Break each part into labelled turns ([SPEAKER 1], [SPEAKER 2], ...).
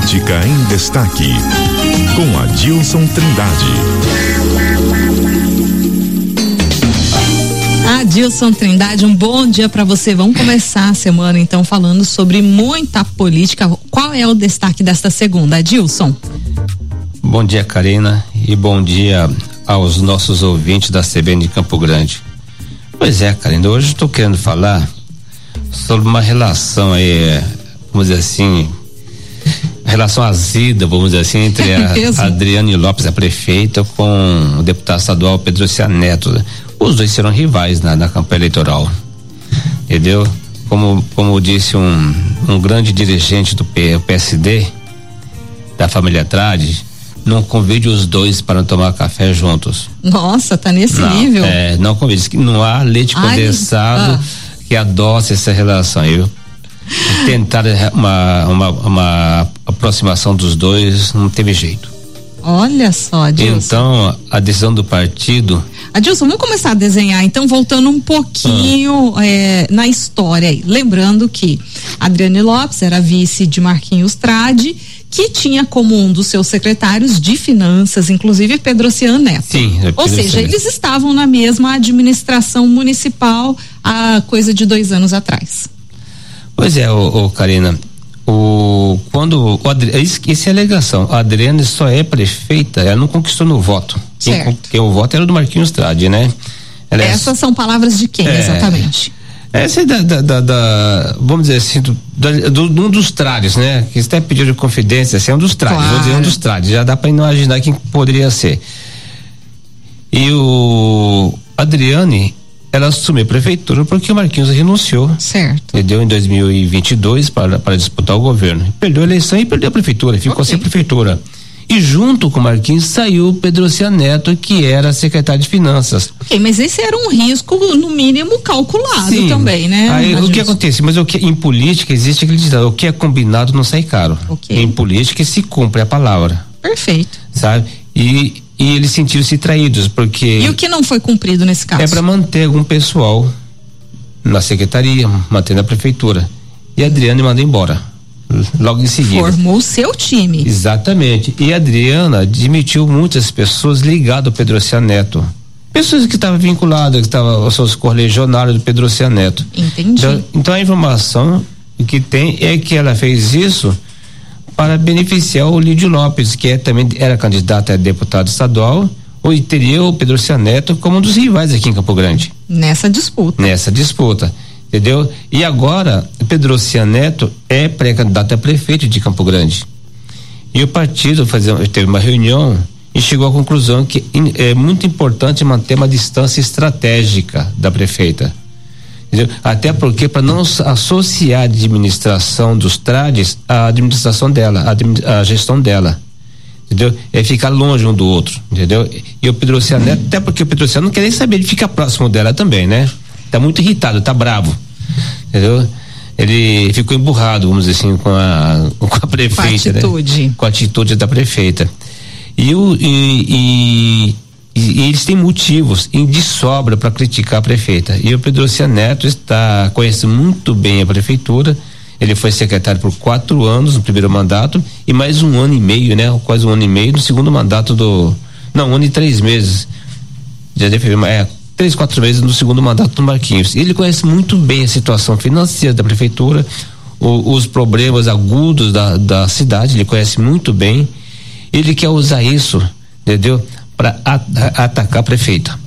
[SPEAKER 1] Política em Destaque, com Adilson Trindade.
[SPEAKER 2] Adilson Trindade, um bom dia para você. Vamos começar a semana então falando sobre muita política. Qual é o destaque desta segunda, Adilson?
[SPEAKER 3] Bom dia, Karina, e bom dia aos nossos ouvintes da CBN de Campo Grande. Pois é, Karina, hoje estou querendo falar sobre uma relação aí, vamos dizer assim, relação azeda, vamos dizer assim, entre a Adriane Lopes, a prefeita, com o deputado estadual Pedro Neto. Os dois serão rivais na, na campanha eleitoral. Entendeu? Como, como disse um, um grande dirigente do PSD, da família Trade, não convide os dois para tomar café juntos.
[SPEAKER 2] Nossa, tá nesse
[SPEAKER 3] não,
[SPEAKER 2] nível.
[SPEAKER 3] É, não convide. Não há leite Ai, condensado ah. que adoce essa relação. Eu tentar uma, uma, uma aproximação dos dois, não teve jeito.
[SPEAKER 2] Olha só, Adilson.
[SPEAKER 3] Então, a decisão do partido.
[SPEAKER 2] Adilson, vamos começar a desenhar, então, voltando um pouquinho ah. é, na história aí. Lembrando que Adriane Lopes era vice de Marquinhos Trade, que tinha como um dos seus secretários de finanças, inclusive Pedro Ocean Neto.
[SPEAKER 3] Sim,
[SPEAKER 2] é Ou seja, eles estavam na mesma administração municipal há coisa de dois anos atrás.
[SPEAKER 3] Pois é, ô, ô Karina, o quando o Adri, isso é a alegação. A Adriana só é prefeita, ela não conquistou no voto.
[SPEAKER 2] Certo.
[SPEAKER 3] Porque o voto era do Marquinhos Trade, né?
[SPEAKER 2] Ela é Essas é, são palavras de quem, é, exatamente?
[SPEAKER 3] Essa é da, da, da, da, vamos dizer assim, do, do, um dos trades, né? Que até pediu de confidência, assim, é um dos trades, claro. vou dizer um dos trades, já dá para imaginar quem poderia ser. E o Adriane, ela assumiu a prefeitura porque o Marquinhos renunciou.
[SPEAKER 2] Certo.
[SPEAKER 3] Entendeu? Em 2022 para, para disputar o governo. Perdeu a eleição e perdeu a prefeitura, ficou okay. sem prefeitura. E junto com o Marquinhos saiu o Pedro Neto, que era secretário de Finanças.
[SPEAKER 2] Ok, mas esse era um risco, no mínimo, calculado Sim. também, né?
[SPEAKER 3] Aí, o que acontece? Mas o que, em política existe aquele ditado, o que é combinado não sai caro.
[SPEAKER 2] Okay.
[SPEAKER 3] Em política se cumpre a palavra.
[SPEAKER 2] Perfeito.
[SPEAKER 3] Sabe? E e eles sentiram-se traídos, porque.
[SPEAKER 2] E o que não foi cumprido nesse caso?
[SPEAKER 3] É para manter algum pessoal na secretaria, manter na prefeitura. E a Adriana mandou embora. Logo em seguida.
[SPEAKER 2] Formou o seu time.
[SPEAKER 3] Exatamente. E a Adriana admitiu muitas pessoas ligadas ao Pedro Neto. Pessoas que estavam vinculadas, que estavam aos seus correligionários do Pedro Neto.
[SPEAKER 2] Entendi.
[SPEAKER 3] Então, então a informação que tem é que ela fez isso para beneficiar o Lídio Lopes, que é, também era candidato a deputado estadual, ou teria o Pedro Cianeto como um dos rivais aqui em Campo Grande.
[SPEAKER 2] Nessa disputa.
[SPEAKER 3] Nessa disputa. Entendeu? E agora, Pedro Cianeto é pré-candidato a prefeito de Campo Grande. E o partido fazia, teve uma reunião e chegou à conclusão que é muito importante manter uma distância estratégica da prefeita. Entendeu? Até porque para não associar a administração dos trades à administração dela, a, a gestão dela. Entendeu? É ficar longe um do outro, entendeu? E o Pedro Luciano, uhum. até porque o Pedro Luciano não quer nem saber de ficar próximo dela também, né? Tá muito irritado, tá bravo. Entendeu? Ele ficou emburrado, vamos dizer assim, com a, com a prefeita.
[SPEAKER 2] Com a atitude.
[SPEAKER 3] Né? Com a atitude da prefeita. E, o, e, e e, eles têm motivos de sobra para criticar a prefeita. E o Pedro Neto está conhece muito bem a prefeitura. Ele foi secretário por quatro anos no primeiro mandato e mais um ano e meio, né? Quase um ano e meio no segundo mandato do. Não, um ano e três meses. Já fevereiro, é, três, quatro meses no segundo mandato do Marquinhos. Ele conhece muito bem a situação financeira da prefeitura, o, os problemas agudos da, da cidade, ele conhece muito bem. Ele quer usar isso, entendeu? Para atacar a prefeita.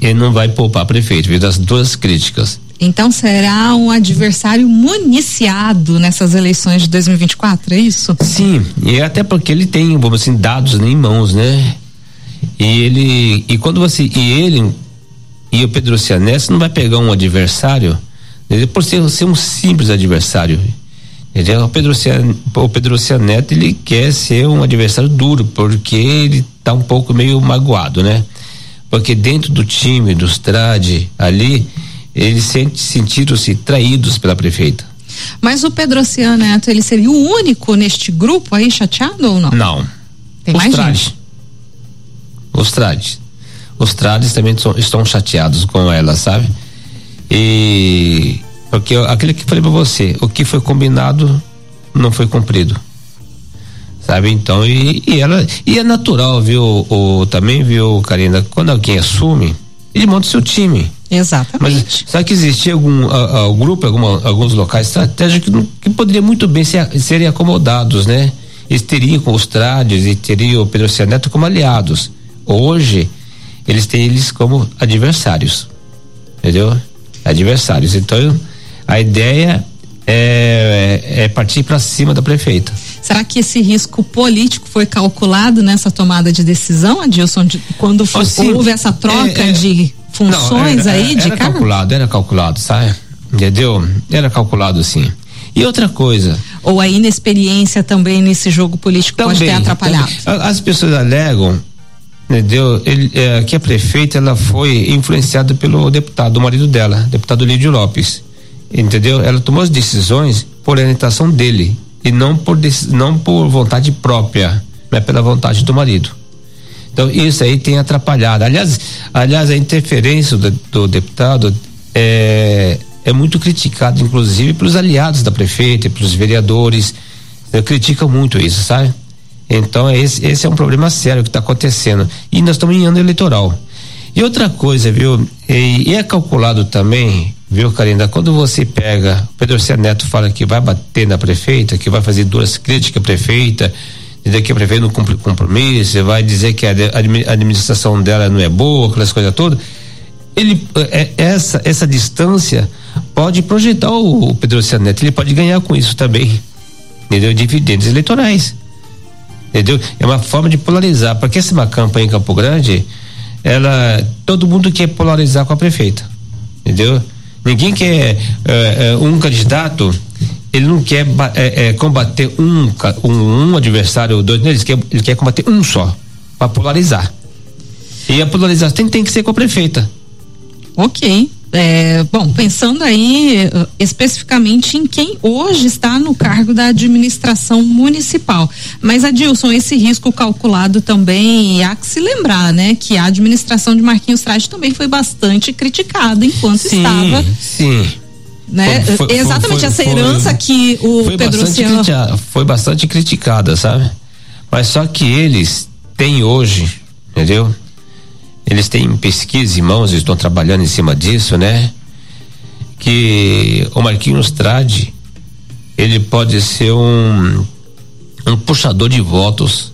[SPEAKER 3] Ele não vai poupar a prefeita, das duas críticas.
[SPEAKER 2] Então será um adversário municiado nessas eleições de 2024, é isso?
[SPEAKER 3] Sim, e até porque ele tem, vamos assim, dados em mãos, né? E ele, e quando você, e ele e o Pedro Cianés não vai pegar um adversário, por ser, ser um simples adversário. Entendeu? O Pedro, o Pedro ele quer ser um adversário duro, porque ele tá um pouco meio magoado, né? Porque dentro do time, dos trade ali, eles sentiram-se traídos pela prefeita.
[SPEAKER 2] Mas o Pedro Oceano Neto, ele seria o único neste grupo aí chateado ou não?
[SPEAKER 3] Não.
[SPEAKER 2] Tem
[SPEAKER 3] Os
[SPEAKER 2] mais gente?
[SPEAKER 3] Os trades. Os trades também são, estão chateados com ela, sabe? E porque aquilo que falei para você, o que foi combinado não foi cumprido. Sabe? Então, e, e ela, e é natural, viu, o, também, viu, Karina, quando alguém assume, ele monta o seu time.
[SPEAKER 2] Exatamente.
[SPEAKER 3] Mas sabe que existia algum a, a, grupo, alguma, alguns locais estratégicos que, que poderiam muito bem ser, serem acomodados, né? Eles teriam com os Trades e teriam o Pedro Neto como aliados. Hoje, eles têm eles como adversários. Entendeu? Adversários. Então, a ideia é, é, é partir para cima da prefeita.
[SPEAKER 2] Será que esse risco político foi calculado nessa tomada de decisão, Adilson, de, quando houve essa troca é, é, de funções não, era, aí de
[SPEAKER 3] era calculado, era calculado, sabe? Entendeu? Era calculado sim. E outra coisa.
[SPEAKER 2] Ou a inexperiência também nesse jogo político também, pode ter atrapalhado.
[SPEAKER 3] Também. As pessoas alegam, entendeu? Ele, é, que a prefeita ela foi influenciada pelo deputado, o marido dela, deputado Lídio Lopes. Entendeu? Ela tomou as decisões por orientação dele e não por não por vontade própria, mas pela vontade do marido. Então isso aí tem atrapalhado. Aliás, aliás a interferência do, do deputado é, é muito criticado, inclusive pelos aliados da prefeita, pelos vereadores. Criticam muito isso, sabe? Então esse, esse é um problema sério que está acontecendo e nós estamos em ano eleitoral. E outra coisa, viu? E, e é calculado também Viu, Karina? Quando você pega, Pedro C. Neto fala que vai bater na prefeita, que vai fazer duras críticas à prefeita, dizer que a prefeita não cumpre compromisso, vai dizer que a administração dela não é boa, aquelas coisas todas. Ele, é, essa, essa distância pode projetar o, Pedro C. Neto, ele pode ganhar com isso também. Entendeu? Dividendos eleitorais. Entendeu? É uma forma de polarizar, porque essa é campanha em Campo Grande, ela, todo mundo quer polarizar com a prefeita. Entendeu? Ninguém quer uh, um candidato, ele não quer uh, combater um, um, um adversário ou dois, ele quer, ele quer combater um só, para polarizar. E a polarização tem, tem que ser com a prefeita.
[SPEAKER 2] Ok. É, bom, pensando aí uh, especificamente em quem hoje está no cargo da administração municipal. Mas, Adilson, esse risco calculado também há que se lembrar, né? Que a administração de Marquinhos Trade também foi bastante criticada enquanto
[SPEAKER 3] sim,
[SPEAKER 2] estava.
[SPEAKER 3] Sim.
[SPEAKER 2] Né? Foi, foi, Exatamente foi, essa herança que o Pedro
[SPEAKER 3] bastante Foi bastante criticada, sabe? Mas só que eles têm hoje, entendeu? Eles têm pesquisa em mãos, estão trabalhando em cima disso, né? Que o Marquinhos Trade, ele pode ser um, um puxador de votos,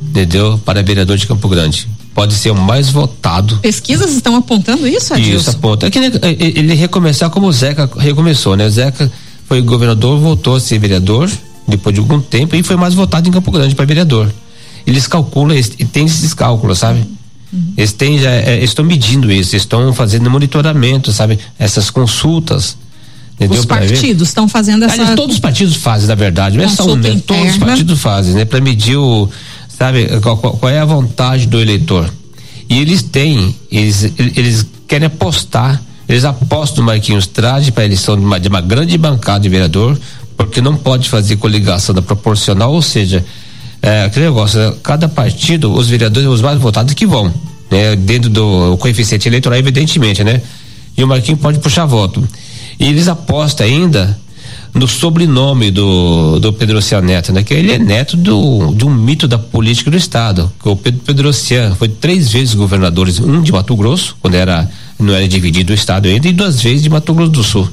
[SPEAKER 3] entendeu? Para vereador de Campo Grande. Pode ser o mais votado.
[SPEAKER 2] Pesquisas estão apontando isso, Adilson?
[SPEAKER 3] Isso aponta. É que ele, ele recomeçar como o Zeca recomeçou, né? O Zeca foi governador, voltou a ser vereador depois de algum tempo e foi mais votado em Campo Grande para vereador. Eles calculam, e tem esses cálculos, sabe? Uhum. Eles têm, já, é, estão medindo isso, estão fazendo monitoramento, sabe? Essas consultas.
[SPEAKER 2] Entendeu? Os partidos estão fazendo essa.
[SPEAKER 3] Aliás, todos os partidos fazem, na verdade, não é só um, né? Todos os partidos fazem, né? Para medir o, sabe, qual, qual, é a vontade do eleitor. E eles têm, eles, eles querem apostar, eles apostam Marquinhos Trade para a eleição de uma, de uma grande bancada de vereador, porque não pode fazer coligação da proporcional, ou seja, é, aquele negócio, né? cada partido, os vereadores, os mais votados que vão, né? Dentro do coeficiente eleitoral, evidentemente, né? E o Marquinhos pode puxar voto. E eles apostam ainda no sobrenome do, do Pedro Neto, né? Que ele é neto do, de um mito da política do Estado, que o Pedro Pedrocian foi três vezes governador, um de Mato Grosso, quando era, não era dividido o Estado ainda, e duas vezes de Mato Grosso do Sul.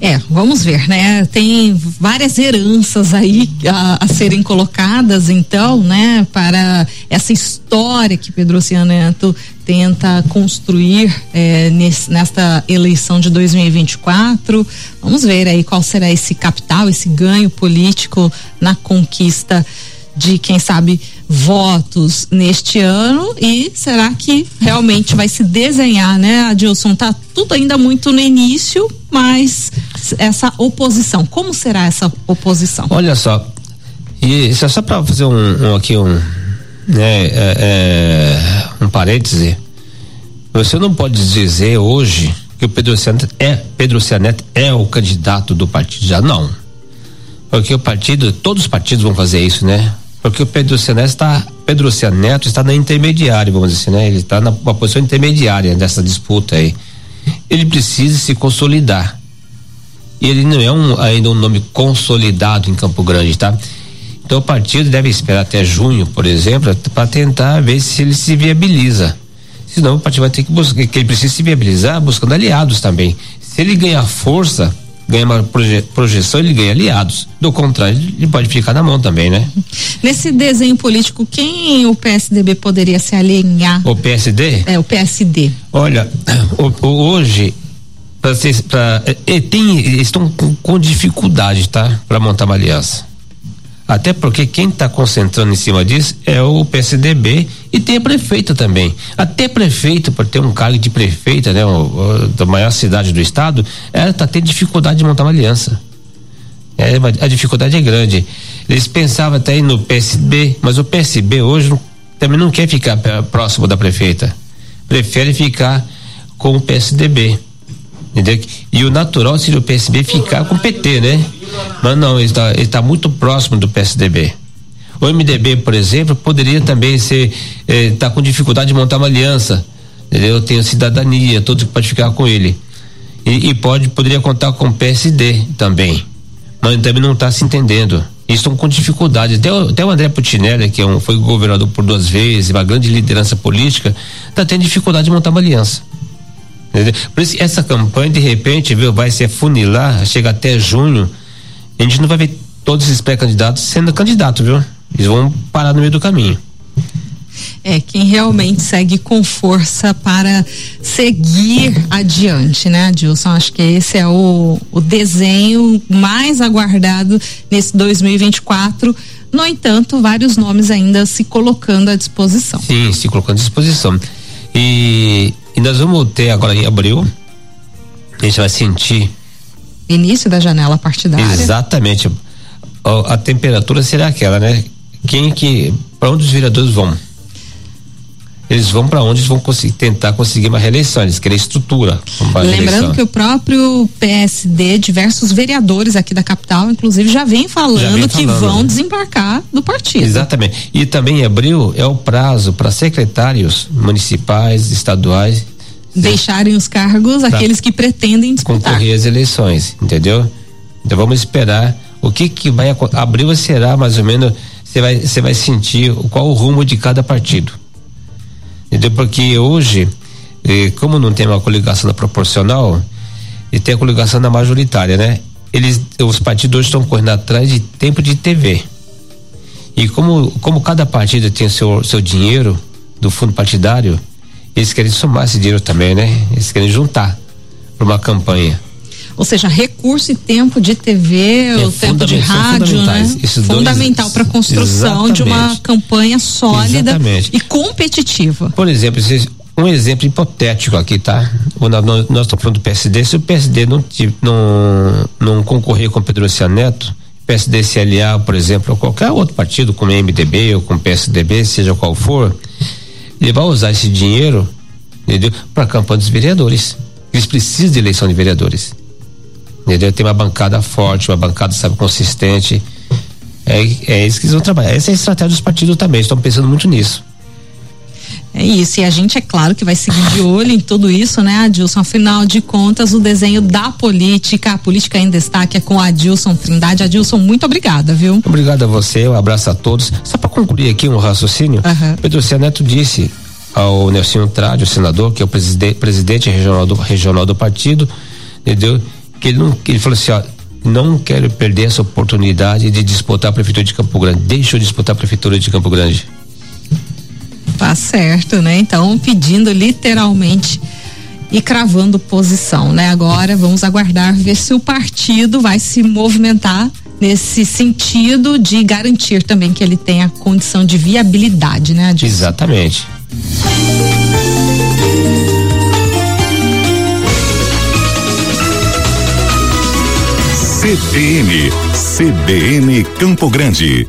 [SPEAKER 2] É, vamos ver, né? Tem várias heranças aí a, a serem colocadas, então, né, para essa história que Pedro Neto tenta construir é, nesse, nesta eleição de 2024. Vamos ver aí qual será esse capital, esse ganho político na conquista de, quem sabe, votos neste ano e será que realmente vai se desenhar, né, Adilson? Tá tudo ainda muito no início, mas essa oposição, como será essa oposição?
[SPEAKER 3] Olha só, e só, só para fazer um, um, aqui um, né, é, é, um parêntese, você não pode dizer hoje que o Pedro Cianeto é Pedro Cianeto é o candidato do partido já não, porque o partido, todos os partidos vão fazer isso, né? Porque o Pedro Neto está Pedro Neto está na intermediária, vamos dizer assim, né? Ele está na uma posição intermediária dessa disputa aí. Ele precisa se consolidar. E ele não é um, ainda um nome consolidado em Campo Grande, tá? Então o partido deve esperar até junho, por exemplo, para tentar ver se ele se viabiliza. Senão o partido vai ter que buscar, que ele precisa se viabilizar buscando aliados também. Se ele ganhar força, ganha uma proje projeção, ele ganha aliados. Do contrário, ele pode ficar na mão também, né?
[SPEAKER 2] Nesse desenho político, quem o PSDB poderia se alinhar?
[SPEAKER 3] O PSD?
[SPEAKER 2] É, o PSD.
[SPEAKER 3] Olha, o, o, hoje, pra, pra, é, tem, estão com, com dificuldade, tá? Para montar uma aliança. Até porque quem está concentrando em cima disso é o PSDB e tem a prefeita também. Até prefeito, por ter um cargo de prefeita, né, o, o, da maior cidade do estado, ela está tendo dificuldade de montar uma aliança. É, a dificuldade é grande. Eles pensavam até no PSB, mas o PSB hoje também não quer ficar próximo da prefeita. Prefere ficar com o PSDB. Entendeu? E o natural seria o PSB ficar com o PT, né? Mas não, ele está tá muito próximo do PSDB. O MDB, por exemplo, poderia também ser, está eh, com dificuldade de montar uma aliança. Tem a cidadania, todos que pode ficar com ele. E, e, pode, poderia contar com o PSD também. Mas também não está se entendendo. E estão com dificuldade. Até o, até o André Putinelli, que é um, foi governador por duas vezes, uma grande liderança política, está tendo dificuldade de montar uma aliança. Entendeu? Por isso, essa campanha, de repente, viu, vai se afunilar, chega até junho. A gente não vai ver todos esses pré-candidatos sendo candidato, viu? Eles vão parar no meio do caminho.
[SPEAKER 2] É, quem realmente segue com força para seguir adiante, né, Adilson? Acho que esse é o, o desenho mais aguardado nesse 2024. No entanto, vários nomes ainda se colocando à disposição.
[SPEAKER 3] Sim, se colocando à disposição. E, e nós vamos ter agora em abril, a gente vai sentir.
[SPEAKER 2] Início da janela partidária.
[SPEAKER 3] Exatamente. A, a temperatura será aquela, né? Quem que. Para onde os vereadores vão? eles vão para onde eles vão conseguir, tentar conseguir uma reeleição, eles querem estrutura.
[SPEAKER 2] Lembrando que o próprio PSD, diversos vereadores aqui da capital, inclusive, já vem falando, já vem falando que vão né? desembarcar do partido.
[SPEAKER 3] Exatamente. E também em abril é o prazo para secretários municipais, estaduais
[SPEAKER 2] deixarem os cargos aqueles que pretendem disputar.
[SPEAKER 3] Concorrer às eleições, entendeu? Então vamos esperar o que que vai abril será mais ou menos você vai você vai sentir qual o rumo de cada partido Entendeu? Porque hoje, eh, como não tem uma coligação da proporcional, e tem a coligação da majoritária, né? Eles, os partidos estão correndo atrás de tempo de TV. E como, como cada partido tem seu, seu dinheiro do fundo partidário, eles querem somar esse dinheiro também, né? Eles querem juntar para uma campanha.
[SPEAKER 2] Ou seja, recurso e tempo de TV, é, o tempo de rádio, né? Fundamental para a construção exatamente. de uma campanha sólida exatamente. e competitiva.
[SPEAKER 3] Por exemplo, um exemplo hipotético aqui, tá? Nós estamos falando do PSD. Se o PSD não, não, não concorrer com o Pedro Neto, PSD se aliar, por exemplo, a qualquer outro partido, como MDB ou com PSDB, seja qual for, ele vai usar esse dinheiro para a campanha dos vereadores. Eles precisam de eleição de vereadores entendeu? Tem uma bancada forte, uma bancada, sabe, consistente. É, é isso que eles vão trabalhar. Essa é a estratégia dos partidos também, estão pensando muito nisso.
[SPEAKER 2] É isso, e a gente é claro que vai seguir de olho em tudo isso, né, Adilson? Afinal de contas, o desenho da política, a política em destaque é com a Adilson Trindade. Adilson, muito obrigada, viu?
[SPEAKER 3] Obrigado a você, um abraço a todos. Só para concluir aqui um raciocínio, uhum. Pedro C. Neto disse ao Nelson Trade, o senador, que é o presidente, presidente regional do, regional do partido, entendeu? que ele não, ele falou assim, ó, não quero perder essa oportunidade de disputar a prefeitura de Campo Grande. Deixa eu disputar a prefeitura de Campo Grande.
[SPEAKER 2] Tá certo, né? Então, pedindo literalmente e cravando posição, né? Agora vamos aguardar ver se o partido vai se movimentar nesse sentido de garantir também que ele tenha condição de viabilidade, né, Adilson?
[SPEAKER 3] Exatamente.
[SPEAKER 1] CBN, CBN Campo Grande.